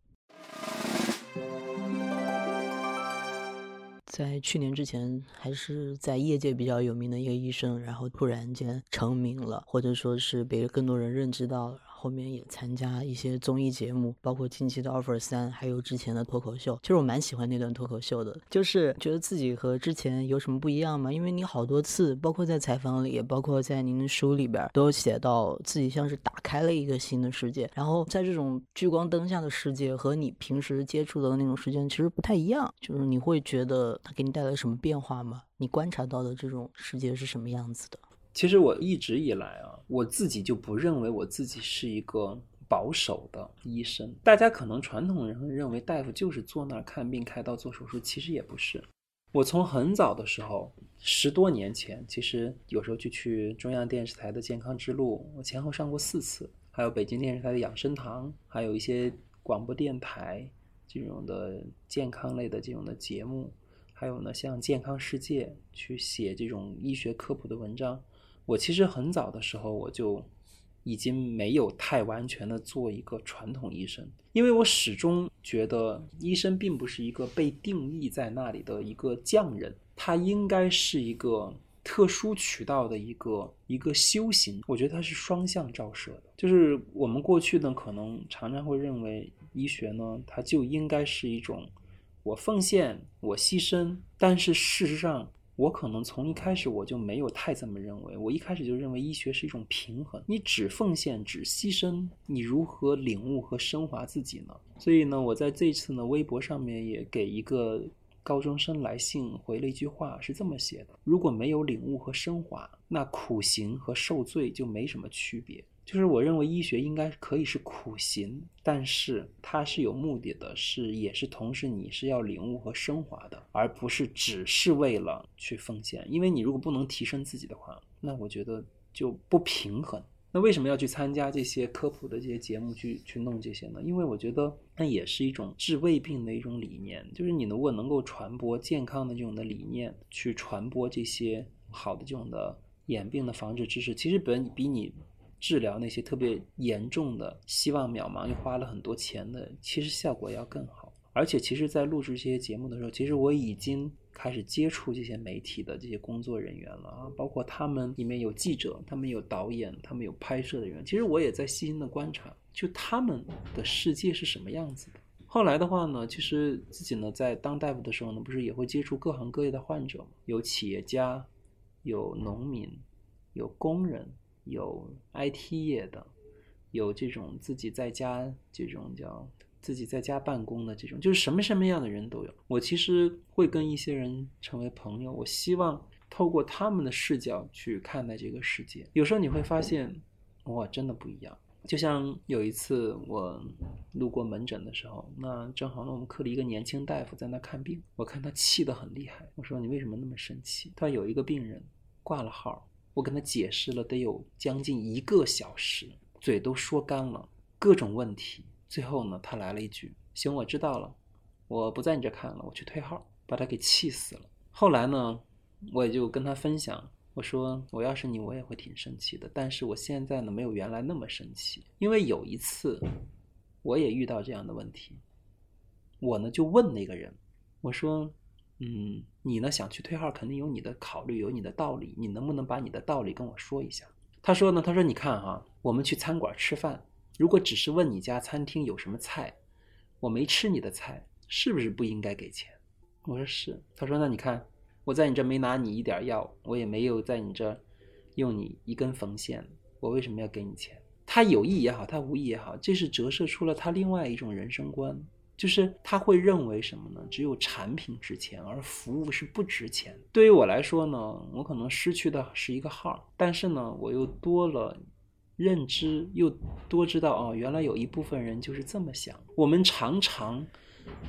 在去年之前，还是在业界比较有名的一个医生，然后突然间成名了，或者说是被更多人认知到了。后面也参加一些综艺节目，包括近期的 offer 三，还有之前的脱口秀。其实我蛮喜欢那段脱口秀的，就是觉得自己和之前有什么不一样吗？因为你好多次，包括在采访里，也包括在您的书里边，都写到自己像是打开了一个新的世界。然后在这种聚光灯下的世界和你平时接触的那种世界其实不太一样。就是你会觉得它给你带来什么变化吗？你观察到的这种世界是什么样子的？其实我一直以来啊，我自己就不认为我自己是一个保守的医生。大家可能传统人认为大夫就是坐那儿看病、开刀、做手术，其实也不是。我从很早的时候，十多年前，其实有时候就去中央电视台的健康之路，我前后上过四次，还有北京电视台的养生堂，还有一些广播电台这种的健康类的这种的节目，还有呢，像健康世界去写这种医学科普的文章。我其实很早的时候，我就已经没有太完全的做一个传统医生，因为我始终觉得医生并不是一个被定义在那里的一个匠人，他应该是一个特殊渠道的一个一个修行。我觉得它是双向照射的，就是我们过去呢，可能常常会认为医学呢，它就应该是一种我奉献、我牺牲，但是事实上。我可能从一开始我就没有太这么认为，我一开始就认为医学是一种平衡，你只奉献只牺牲，你如何领悟和升华自己呢？所以呢，我在这次呢微博上面也给一个高中生来信回了一句话，是这么写的：如果没有领悟和升华，那苦行和受罪就没什么区别。就是我认为医学应该可以是苦行，但是它是有目的的，是也是同时你是要领悟和升华的，而不是只是为了去奉献。因为你如果不能提升自己的话，那我觉得就不平衡。那为什么要去参加这些科普的这些节目去去弄这些呢？因为我觉得那也是一种治胃病的一种理念，就是你如果能够传播健康的这种的理念，去传播这些好的这种的眼病的防治知识，其实本比你。治疗那些特别严重的、希望渺茫又花了很多钱的，其实效果要更好。而且，其实，在录制这些节目的时候，其实我已经开始接触这些媒体的这些工作人员了啊，包括他们里面有记者，他们有导演，他们有拍摄的人。其实我也在细心的观察，就他们的世界是什么样子的。后来的话呢，其实自己呢在当大夫的时候呢，不是也会接触各行各业的患者吗，有企业家，有农民，有工人。有 IT 业的，有这种自己在家这种叫自己在家办公的这种，就是什么什么样的人都有。我其实会跟一些人成为朋友，我希望透过他们的视角去看待这个世界。有时候你会发现，哇，真的不一样。就像有一次我路过门诊的时候，那正好呢，我们科里一个年轻大夫在那看病，我看他气得很厉害。我说你为什么那么生气？他有一个病人挂了号，我跟他解释了得有将近一个小时，嘴都说干了，各种问题。最后呢，他来了一句：“行，我知道了，我不在你这看了，我去退号。”把他给气死了。后来呢，我也就跟他分享。我说我要是你，我也会挺生气的。但是我现在呢，没有原来那么生气，因为有一次，我也遇到这样的问题。我呢就问那个人，我说，嗯，你呢想去退号，肯定有你的考虑，有你的道理。你能不能把你的道理跟我说一下？他说呢，他说你看哈，我们去餐馆吃饭，如果只是问你家餐厅有什么菜，我没吃你的菜，是不是不应该给钱？我说是。他说那你看。我在你这没拿你一点药，我也没有在你这用你一根缝线，我为什么要给你钱？他有意也好，他无意也好，这是折射出了他另外一种人生观，就是他会认为什么呢？只有产品值钱，而服务是不值钱。对于我来说呢，我可能失去的是一个号，但是呢，我又多了认知，又多知道哦，原来有一部分人就是这么想。我们常常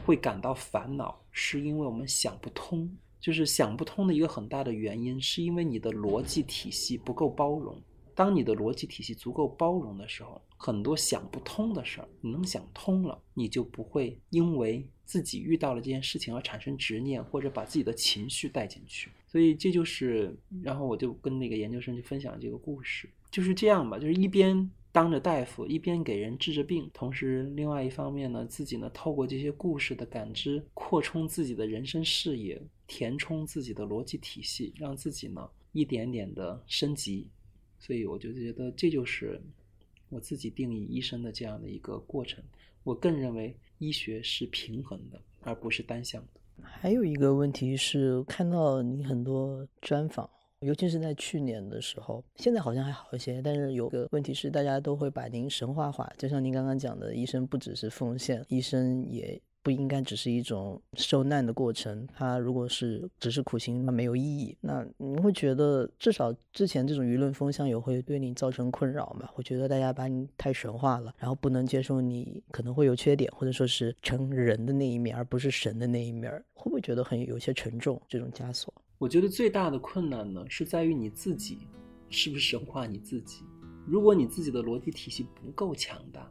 会感到烦恼，是因为我们想不通。就是想不通的一个很大的原因，是因为你的逻辑体系不够包容。当你的逻辑体系足够包容的时候，很多想不通的事儿，你能想通了，你就不会因为自己遇到了这件事情而产生执念，或者把自己的情绪带进去。所以这就是，然后我就跟那个研究生去分享这个故事，就是这样吧，就是一边。当着大夫，一边给人治着病，同时另外一方面呢，自己呢透过这些故事的感知，扩充自己的人生视野，填充自己的逻辑体系，让自己呢一点点的升级。所以我就觉得这就是我自己定义医生的这样的一个过程。我更认为医学是平衡的，而不是单向的。还有一个问题是，看到你很多专访。尤其是在去年的时候，现在好像还好一些，但是有个问题是，大家都会把您神话化。就像您刚刚讲的，医生不只是奉献，医生也不应该只是一种受难的过程。它如果是只是苦行，那没有意义。那你会觉得，至少之前这种舆论风向有会对你造成困扰吗？我觉得大家把你太神化了，然后不能接受你可能会有缺点，或者说是成人的那一面，而不是神的那一面，会不会觉得很有些沉重？这种枷锁？我觉得最大的困难呢，是在于你自己是不是神化你自己。如果你自己的逻辑体系不够强大，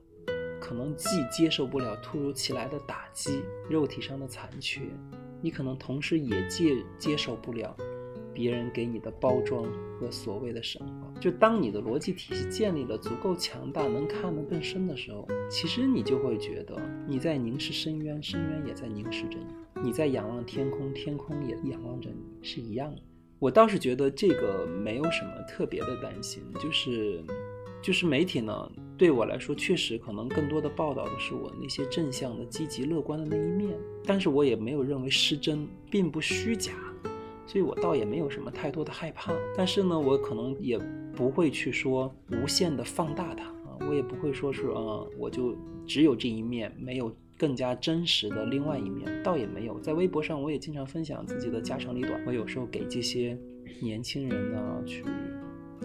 可能既接受不了突如其来的打击、肉体上的残缺，你可能同时也接接受不了别人给你的包装和所谓的神话。就当你的逻辑体系建立了足够强大，能看得更深的时候，其实你就会觉得你在凝视深渊，深渊也在凝视着你。你在仰望天空，天空也仰望着你，是一样的。我倒是觉得这个没有什么特别的担心，就是，就是媒体呢，对我来说确实可能更多的报道的是我那些正向的、积极乐观的那一面，但是我也没有认为失真，并不虚假，所以我倒也没有什么太多的害怕。但是呢，我可能也不会去说无限的放大它啊，我也不会说是啊，我就只有这一面，没有。更加真实的另外一面，倒也没有。在微博上，我也经常分享自己的家长里短。我有时候给这些年轻人呢，去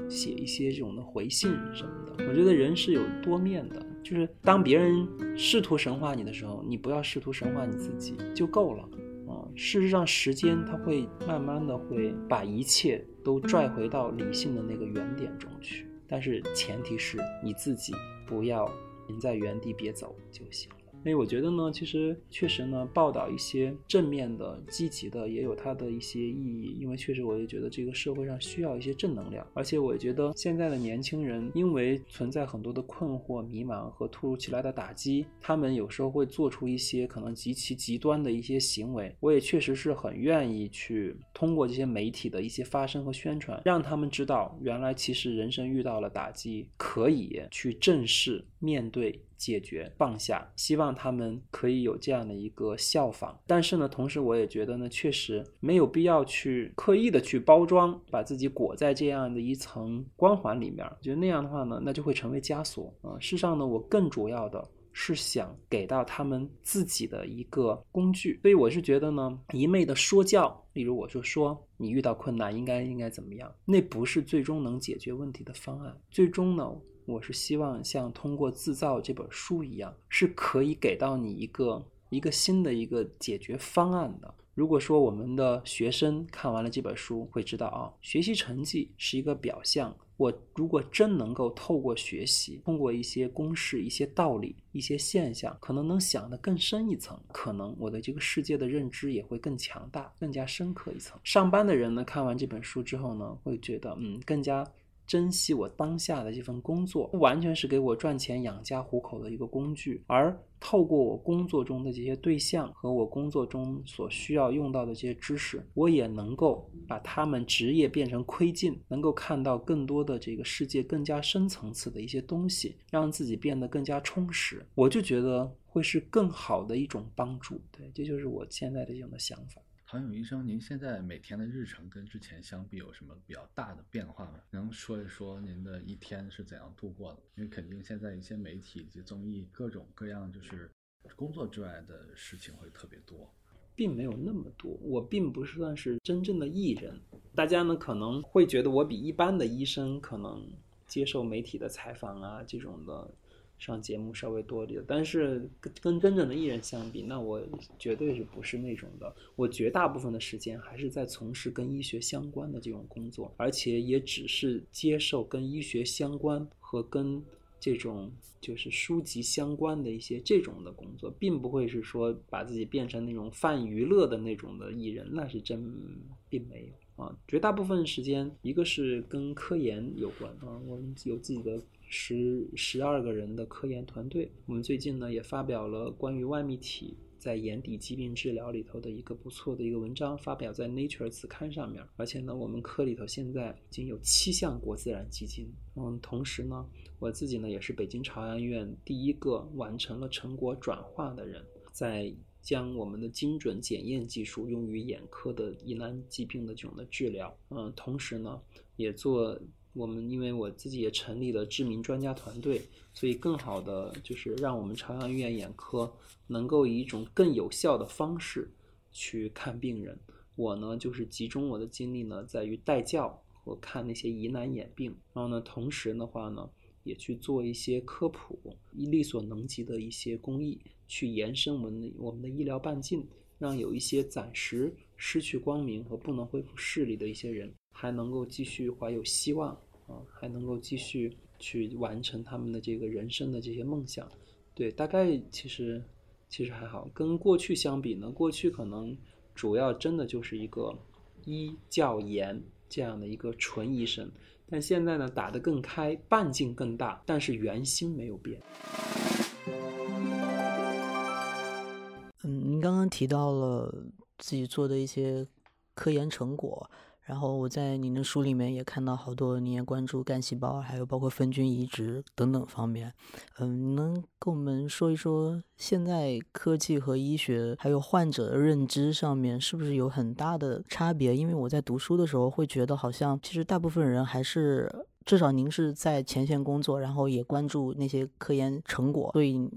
写一些这种的回信什么的。我觉得人是有多面的，就是当别人试图神化你的时候，你不要试图神化你自己就够了。啊，事实上，时间它会慢慢的会把一切都拽回到理性的那个原点中去，但是前提是你自己不要停在原地别走就行。所以我觉得呢，其实确实呢，报道一些正面的、积极的，也有它的一些意义。因为确实，我也觉得这个社会上需要一些正能量。而且，我也觉得现在的年轻人，因为存在很多的困惑、迷茫和突如其来的打击，他们有时候会做出一些可能极其极端的一些行为。我也确实是很愿意去通过这些媒体的一些发声和宣传，让他们知道，原来其实人生遇到了打击，可以去正视、面对。解决放下，希望他们可以有这样的一个效仿。但是呢，同时我也觉得呢，确实没有必要去刻意的去包装，把自己裹在这样的一层光环里面。觉得那样的话呢，那就会成为枷锁啊。事实上呢，我更主要的是想给到他们自己的一个工具。所以我是觉得呢，一昧的说教，例如我就说你遇到困难应该应该怎么样，那不是最终能解决问题的方案。最终呢。我是希望像通过自造这本书一样，是可以给到你一个一个新的一个解决方案的。如果说我们的学生看完了这本书，会知道啊，学习成绩是一个表象。我如果真能够透过学习，通过一些公式、一些道理、一些现象，可能能想得更深一层，可能我的这个世界的认知也会更强大、更加深刻一层。上班的人呢，看完这本书之后呢，会觉得嗯，更加。珍惜我当下的这份工作，不完全是给我赚钱养家糊口的一个工具，而透过我工作中的这些对象和我工作中所需要用到的这些知识，我也能够把他们职业变成窥镜，能够看到更多的这个世界更加深层次的一些东西，让自己变得更加充实。我就觉得会是更好的一种帮助。对，这就是我现在的这样的想法。黄勇医生，您现在每天的日程跟之前相比有什么比较大的变化吗？能说一说您的一天是怎样度过的？因为肯定现在一些媒体以及综艺各种各样，就是工作之外的事情会特别多，并没有那么多。我并不是算是真正的艺人，大家呢可能会觉得我比一般的医生可能接受媒体的采访啊这种的。上节目稍微多一点，但是跟跟真正的艺人相比，那我绝对是不是那种的。我绝大部分的时间还是在从事跟医学相关的这种工作，而且也只是接受跟医学相关和跟这种就是书籍相关的一些这种的工作，并不会是说把自己变成那种泛娱乐的那种的艺人，那是真并没有啊。绝大部分时间，一个是跟科研有关啊，我们有自己的。十十二个人的科研团队，我们最近呢也发表了关于外泌体在眼底疾病治疗里头的一个不错的一个文章，发表在 Nature 子刊上面。而且呢，我们科里头现在已经有七项国自然基金。嗯，同时呢，我自己呢也是北京朝阳医院第一个完成了成果转化的人，在将我们的精准检验技术用于眼科的疑难疾病的这种的治疗。嗯，同时呢也做。我们因为我自己也成立了知名专家团队，所以更好的就是让我们朝阳医院眼科能够以一种更有效的方式去看病人。我呢就是集中我的精力呢在于带教和看那些疑难眼病，然后呢同时的话呢也去做一些科普，力所能及的一些公益，去延伸我们的我们的医疗半径，让有一些暂时失去光明和不能恢复视力的一些人。还能够继续怀有希望啊，还能够继续去完成他们的这个人生的这些梦想。对，大概其实其实还好。跟过去相比呢，过去可能主要真的就是一个医教研这样的一个纯医生，但现在呢打得更开，半径更大，但是原心没有变。嗯，您刚刚提到了自己做的一些科研成果。然后我在您的书里面也看到好多，您也关注干细胞，还有包括分菌移植等等方面。嗯，能跟我们说一说现在科技和医学还有患者的认知上面是不是有很大的差别？因为我在读书的时候会觉得，好像其实大部分人还是，至少您是在前线工作，然后也关注那些科研成果，所以。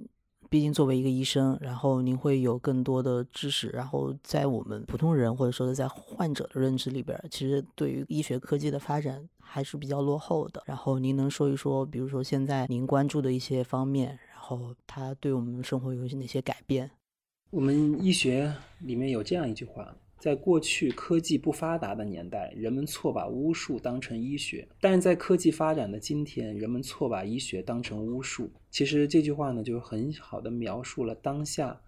毕竟作为一个医生，然后您会有更多的知识，然后在我们普通人或者说是在患者的认知里边，其实对于医学科技的发展还是比较落后的。然后您能说一说，比如说现在您关注的一些方面，然后它对我们生活有哪些改变？我们医学里面有这样一句话。在过去科技不发达的年代，人们错把巫术当成医学；但是在科技发展的今天，人们错把医学当成巫术。其实这句话呢，就很好的描述了当下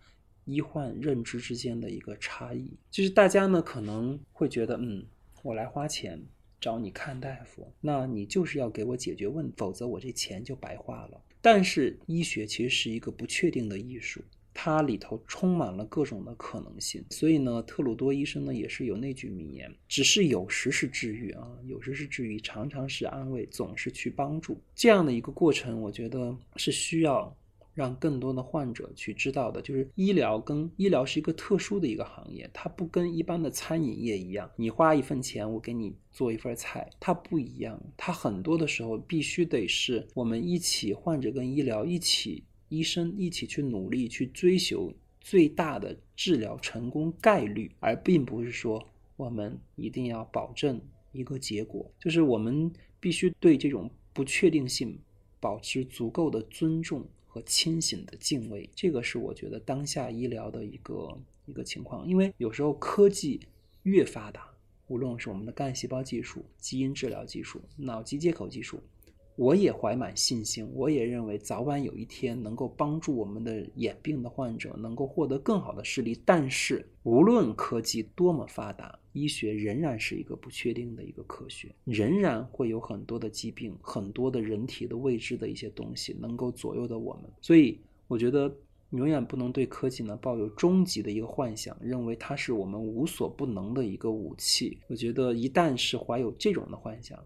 医患认知之间的一个差异。就是大家呢可能会觉得，嗯，我来花钱找你看大夫，那你就是要给我解决问题，否则我这钱就白花了。但是医学其实是一个不确定的艺术。它里头充满了各种的可能性，所以呢，特鲁多医生呢也是有那句名言：只是有时是治愈啊，有时是治愈，常常是安慰，总是去帮助。这样的一个过程，我觉得是需要让更多的患者去知道的。就是医疗跟医疗是一个特殊的一个行业，它不跟一般的餐饮业一样，你花一份钱，我给你做一份菜，它不一样。它很多的时候必须得是我们一起，患者跟医疗一起。医生一起去努力去追求最大的治疗成功概率，而并不是说我们一定要保证一个结果，就是我们必须对这种不确定性保持足够的尊重和清醒的敬畏。这个是我觉得当下医疗的一个一个情况，因为有时候科技越发达，无论是我们的干细胞技术、基因治疗技术、脑机接口技术。我也怀满信心，我也认为早晚有一天能够帮助我们的眼病的患者能够获得更好的视力。但是，无论科技多么发达，医学仍然是一个不确定的一个科学，仍然会有很多的疾病、很多的人体的未知的一些东西能够左右的我们。所以，我觉得永远不能对科技呢抱有终极的一个幻想，认为它是我们无所不能的一个武器。我觉得一旦是怀有这种的幻想，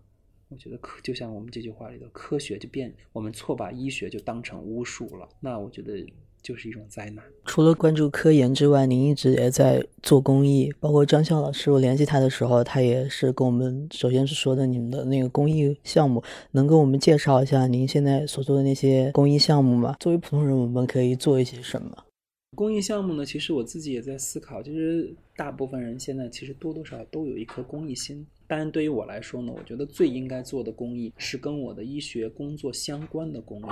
我觉得科就像我们这句话里的科学就变，我们错把医学就当成巫术了。那我觉得就是一种灾难。除了关注科研之外，您一直也在做公益，包括张笑老师，我联系他的时候，他也是跟我们首先是说的你们的那个公益项目，能跟我们介绍一下您现在所做的那些公益项目吗？作为普通人，我们可以做一些什么？公益项目呢，其实我自己也在思考，就是大部分人现在其实多多少少都有一颗公益心。当然，对于我来说呢，我觉得最应该做的公益是跟我的医学工作相关的公益。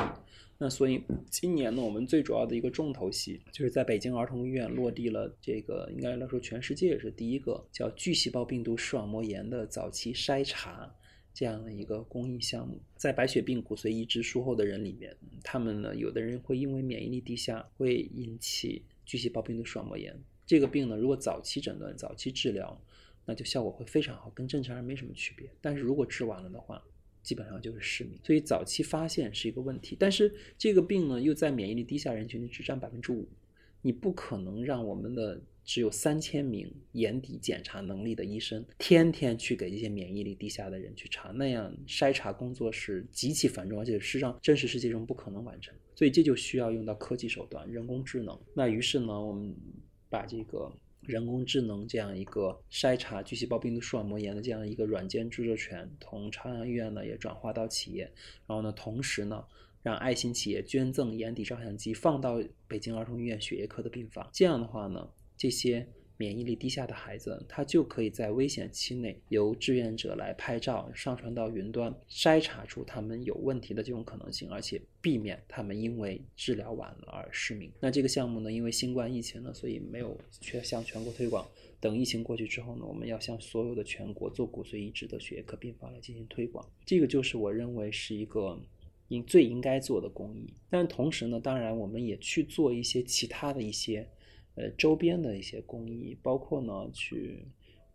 那所以今年呢，我们最主要的一个重头戏就是在北京儿童医院落地了这个，应该来说全世界也是第一个叫巨细胞病毒视网膜炎的早期筛查这样的一个公益项目。在白血病骨髓移植术后的人里面，他们呢，有的人会因为免疫力低下，会引起巨细胞病毒视网膜炎。这个病呢，如果早期诊断、早期治疗，那就效果会非常好，跟正常人没什么区别。但是如果治晚了的话，基本上就是失明。所以早期发现是一个问题。但是这个病呢，又在免疫力低下人群里只占百分之五，你不可能让我们的只有三千名眼底检查能力的医生天天去给这些免疫力低下的人去查，那样筛查工作是极其繁重，而且事实上真实世界中不可能完成。所以这就需要用到科技手段、人工智能。那于是呢，我们把这个。人工智能这样一个筛查巨细胞病毒视网膜炎的这样一个软件著作权，从朝阳医院呢也转化到企业，然后呢，同时呢，让爱心企业捐赠眼底照相机放到北京儿童医院血液科的病房。这样的话呢，这些。免疫力低下的孩子，他就可以在危险期内由志愿者来拍照，上传到云端，筛查出他们有问题的这种可能性，而且避免他们因为治疗晚了而失明。那这个项目呢，因为新冠疫情呢，所以没有全向全国推广。等疫情过去之后呢，我们要向所有的全国做骨髓移植的血液科病房来进行推广。这个就是我认为是一个应最应该做的公益。但同时呢，当然我们也去做一些其他的一些。呃，周边的一些公益，包括呢，去，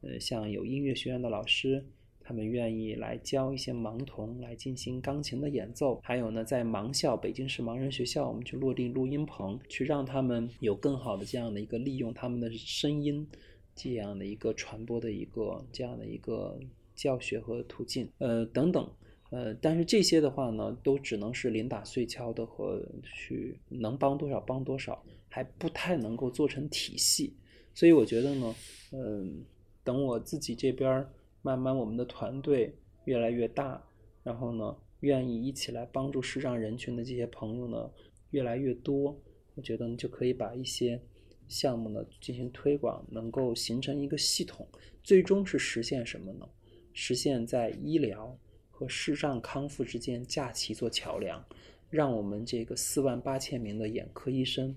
呃，像有音乐学院的老师，他们愿意来教一些盲童来进行钢琴的演奏，还有呢，在盲校北京市盲人学校，我们去落地录音棚，去让他们有更好的这样的一个利用他们的声音，这样的一个传播的一个这样的一个教学和途径，呃，等等，呃，但是这些的话呢，都只能是零打碎敲的和去能帮多少帮多少。还不太能够做成体系，所以我觉得呢，嗯，等我自己这边慢慢我们的团队越来越大，然后呢，愿意一起来帮助视障人群的这些朋友呢越来越多，我觉得呢就可以把一些项目呢进行推广，能够形成一个系统，最终是实现什么呢？实现在医疗和视障康复之间架起一座桥梁，让我们这个四万八千名的眼科医生。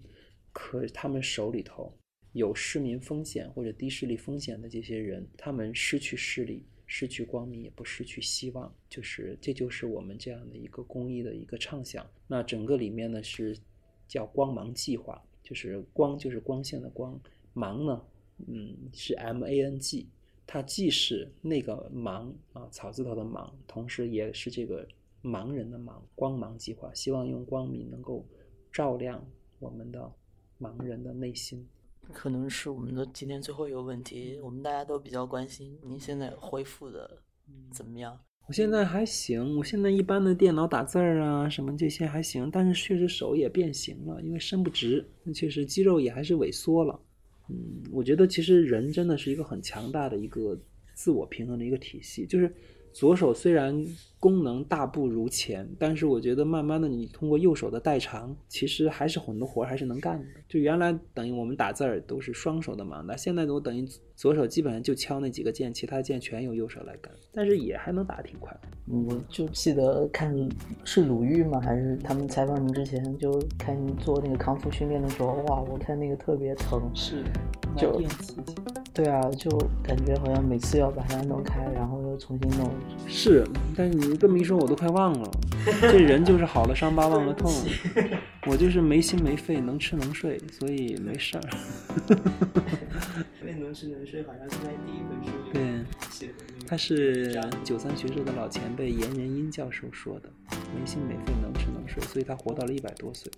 可他们手里头有失明风险或者低视力风险的这些人，他们失去视力、失去光明，也不失去希望。就是这就是我们这样的一个公益的一个畅想。那整个里面呢是叫光芒计划，就是光就是光线的光，芒呢，嗯，是 M A N G，它既是那个盲啊草字头的盲，同时也是这个盲人的盲。光芒计划希望用光明能够照亮我们的。盲人的内心，可能是我们的今天最后一个问题。我们大家都比较关心，您现在恢复的怎么样？我现在还行，我现在一般的电脑打字儿啊，什么这些还行，但是确实手也变形了，因为伸不直，确实肌肉也还是萎缩了。嗯，我觉得其实人真的是一个很强大的一个自我平衡的一个体系，就是左手虽然功能大不如前，但是我觉得慢慢的你通过右手的代偿，其实还是很多活儿还是能干的。就原来等于我们打字儿都是双手的忙，那现在我等于左手基本上就敲那几个键，其他键全由右手来干，但是也还能打挺快。我就记得看是鲁豫吗？还是他们采访你之前就看你做那个康复训练的时候，哇，我看那个特别疼。是，就对啊，就感觉好像每次要把它弄开，然后又重新弄。是，但是你这么一说，我都快忘了。这人就是好了伤疤忘了痛，[laughs] 我就是没心没肺，能吃能睡，所以没事儿。[laughs] 因为能吃能睡好像是在第一本书里对，写的那他是九三学社的老前辈严仁英教授说的，没心没肺，能吃能睡，所以他活到了一百多岁。